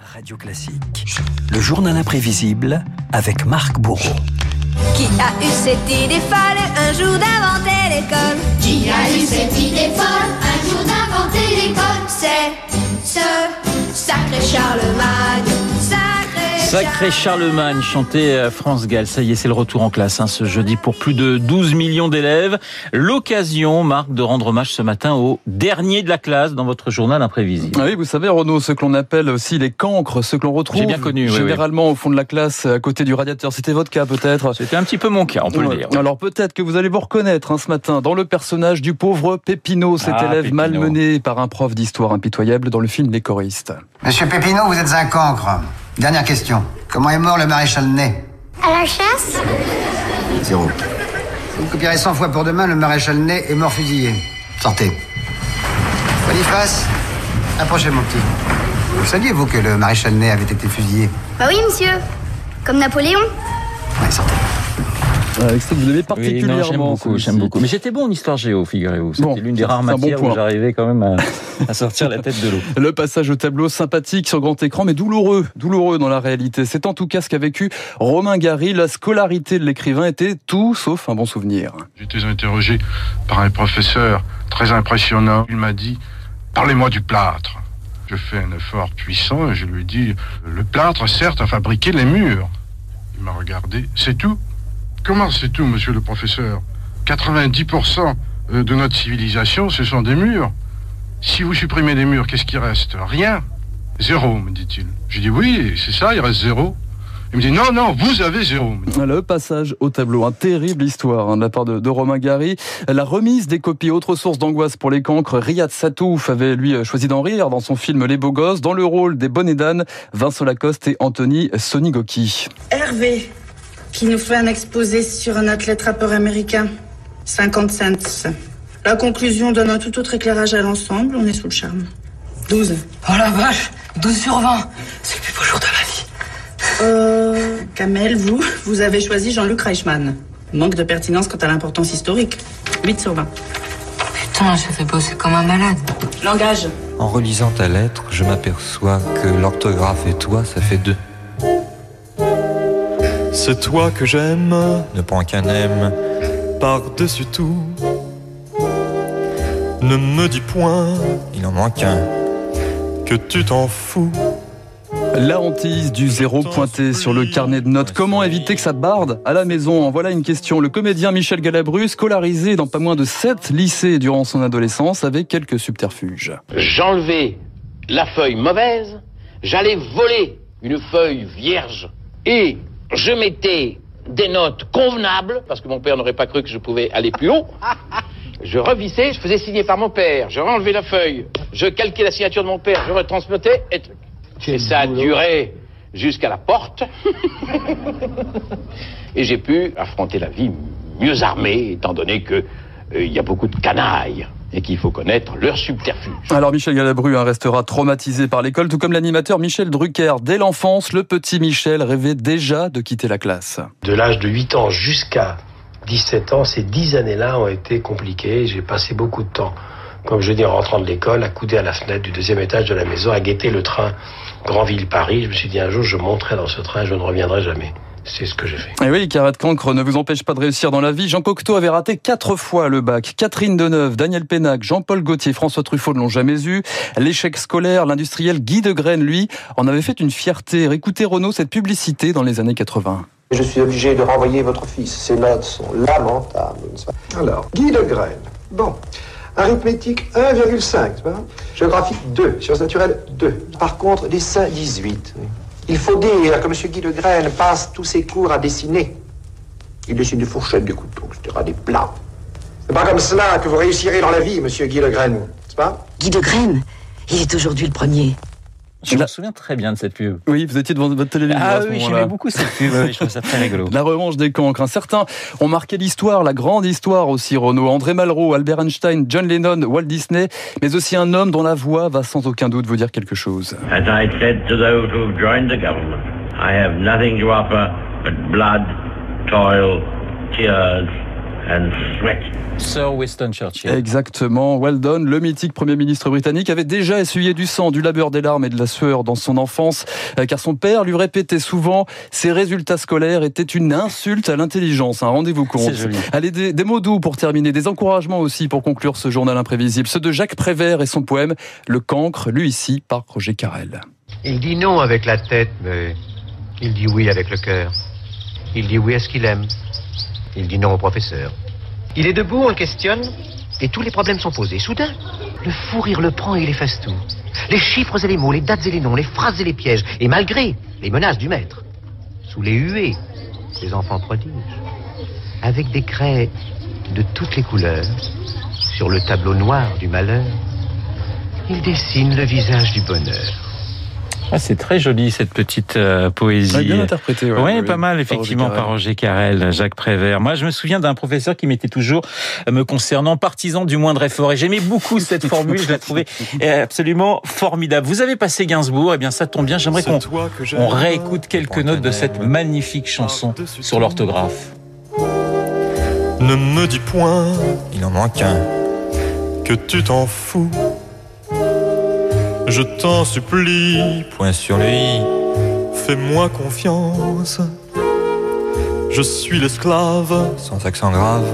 Radio Classique, le journal imprévisible avec Marc Bourreau. Qui a eu cette idée folle un jour d'inventer l'école? Qui a eu cette idée folle un jour d'inventer l'école? C'est ce sacré Charlemagne, Sacré Charlemagne, chanté à France Gall. Ça y est, c'est le retour en classe hein, ce jeudi pour plus de 12 millions d'élèves. L'occasion, Marc, de rendre hommage ce matin au dernier de la classe dans votre journal imprévisible. Ah oui, vous savez, Renaud, ce que l'on appelle aussi les cancres, ceux que l'on retrouve J'ai bien connu, oui, généralement au fond de la classe, à côté du radiateur. C'était votre cas, peut-être C'était un petit peu mon cas, on peut Ouais. le dire. Alors peut-être que vous allez vous reconnaître hein, ce matin dans le personnage du pauvre Pépino, cet Ah, élève Pépino. malmené par un prof d'histoire impitoyable dans le film Les choristes. Monsieur Pépineau, vous êtes un cancre. Dernière question. Comment est mort le maréchal Ney? À la chasse? Zéro. Vous me copierez 100 fois pour demain, le maréchal Ney est mort fusillé. Sortez. Boniface, approchez mon petit. Vous saviez, vous, que le maréchal Ney avait été fusillé? Bah oui, monsieur. Comme Napoléon. Euh, extrait que vous aimez Oui, particulièrement. non, j'aime beaucoup, j'aime beaucoup. Mais j'étais bon en histoire géo, figurez-vous. C'était Bon, l'une des rares bon matières où j'arrivais quand même à, à sortir la tête de l'eau. Le passage au tableau sympathique sur grand écran, mais douloureux, douloureux dans la réalité. C'est en tout cas ce qu'a vécu Romain Gary. La scolarité de l'écrivain était tout sauf un bon souvenir. J'étais interrogé par un professeur très impressionnant. Il m'a dit Parlez-moi du plâtre. Je fais un effort puissant et je lui dis Le plâtre, certes, a fabriqué les murs. Il m'a regardé C'est tout Comment c'est tout, monsieur le professeur 90% de notre civilisation, ce sont des murs? Si vous supprimez des murs, qu'est-ce qui reste? Rien. Zéro, me dit-il. Je dis Oui, c'est ça, il reste zéro. Il me dit Non, non, vous avez zéro. Le passage au tableau, un terrible histoire hein, de la part de, de Romain Gary. La remise des copies, autre source d'angoisse pour les cancres. Riyad Satouf avait lui choisi d'en rire dans son film Les Beaux Gosses. Dans le rôle des bonnets d'âne, Vincent Lacoste et Anthony Sonigoki. Hervé, qui nous fait un exposé sur un athlète rappeur américain. 50 cents. La conclusion donne un tout autre éclairage à l'ensemble. On est sous le charme. 12. Oh la vache 12 sur 20 C'est le plus beau jour de ma vie Euh, Kamel, vous, vous avez choisi Jean-Luc Reichmann. Manque de pertinence quant à l'importance historique. 8 sur 20. Putain, je fais bosser comme un malade. Langage. En relisant ta lettre, je m'aperçois que l'orthographe et toi, ça fait deux. C'est toi que j'aime Ne prends qu'un M. par-dessus tout. Ne me dis point Il en manque un. que tu t'en fous. La hantise du zéro pointé sur le carnet de notes. Comment éviter que ça barde à la maison En voilà une question. Le comédien Michel Galabru, scolarisé dans pas moins de sept lycées durant son adolescence, avait quelques subterfuges. J'enlevais la feuille mauvaise, j'allais voler une feuille vierge et je mettais des notes convenables, parce que mon père n'aurait pas cru que je pouvais aller plus haut. Je revissais, je faisais signer par mon père, je renlevais la feuille, je calquais la signature de mon père, je retransmettais et. Et ça a duré jusqu'à la porte. et j'ai pu affronter la vie mieux armé, étant donné que euh, il y a beaucoup de canailles et qu'il faut connaître leurs subterfuges. Alors Michel Galabru hein, restera traumatisé par l'école, tout comme l'animateur Michel Drucker. Dès l'enfance, le petit Michel rêvait déjà de quitter la classe. De l'âge de 8 ans jusqu'à 17 ans, ces 10 années-là ont été compliquées. J'ai passé beaucoup de temps, comme je dis, en rentrant de l'école, à couder à la fenêtre du deuxième étage de la maison, à guetter le train Grandville-Paris. Je me suis dit un jour, je monterai dans ce train, je ne reviendrai jamais. C'est ce que j'ai fait. Et oui, Carrette Cancre ne vous empêche pas de réussir dans la vie. Jean Cocteau avait raté quatre fois le bac. Catherine Deneuve, Daniel Pénac, Jean-Paul Gaultier, François Truffaut ne l'ont jamais eu. L'échec scolaire, l'industriel Guy de Graine, lui, en avait fait une fierté. Écoutez Renaud cette publicité dans les années 80. Je suis obligé de renvoyer votre fils. Ses notes sont lamentables, Alors, Guy de Graine. Bon. Arithmétique 1,5, n'est-ce pas? Géographie 2. Sciences naturelles 2. Par contre, dessin 18. oui. Il faut dire que M. Guy de Graine passe tous ses cours à dessiner. Il dessine des fourchettes, des couteaux, etc., des plats. C'est pas comme cela que vous réussirez dans la vie, Monsieur Guy de Graine, n'est-ce pas? Guy de Graine, il est aujourd'hui le premier. Je me souviens très bien de cette pub. Oui, vous étiez devant votre télévision Ah à ce oui, j'aimais beaucoup cette pub. je trouve ça très rigolo. La revanche des cancres. Certains ont marqué l'histoire, la grande histoire aussi, Renaud. André Malraux, Albert Einstein, John Lennon, Walt Disney, mais aussi un homme dont la voix va sans aucun doute vous dire quelque chose. As I said to those who have joined the government, I have nothing to offer but blood, toil, tears, and sweat. Sir Winston Churchill. Exactement, well done. Le mythique Premier ministre britannique avait déjà essuyé du sang, du labeur, des larmes et de la sueur dans son enfance, euh, car son père lui répétait souvent ses résultats scolaires étaient une insulte à l'intelligence. Un rendez-vous compte. C'est joli. Allez, des, des mots doux pour terminer, des encouragements aussi pour conclure ce journal imprévisible. Ceux de Jacques Prévert et son poème Le cancre, lu ici par Roger Carrel. Il dit non avec la tête, mais il dit oui avec le cœur. Il dit oui à ce qu'il aime. Il dit non au professeur. Il est debout, on le questionne, et tous les problèmes sont posés. Soudain, le fou rire le prend et il efface tout. Les chiffres et les mots, les dates et les noms, les phrases et les pièges, et malgré les menaces du maître, sous les huées des enfants prodiges, avec des craies de toutes les couleurs, sur le tableau noir du malheur, il dessine le visage du bonheur. Ah, c'est très joli cette petite euh, poésie. Ouais, bien interprété, ouais, Ouais, oui, pas mal effectivement par Roger Carrel, Jacques Prévert. Moi, je me souviens d'un professeur qui m'était toujours euh, me concernant partisan du moindre effort et j'aimais beaucoup cette formule. Je la trouvais absolument formidable. Vous avez passé Gainsbourg, et bien ça tombe bien. J'aimerais qu'on réécoute quelques notes de cette magnifique chanson sur l'orthographe. Ne me dis point, il en manque un, que tu t'en fous. Je t'en supplie, point sur lui, fais-moi confiance. Je suis l'esclave, sans accent grave,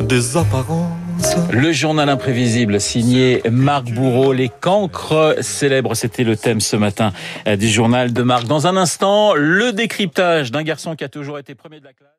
des apparences. Le journal imprévisible signé Marc Bourreau, les cancres célèbres, c'était le thème ce matin euh, du journal de Marc. Dans un instant, le décryptage d'un garçon qui a toujours été premier de la classe.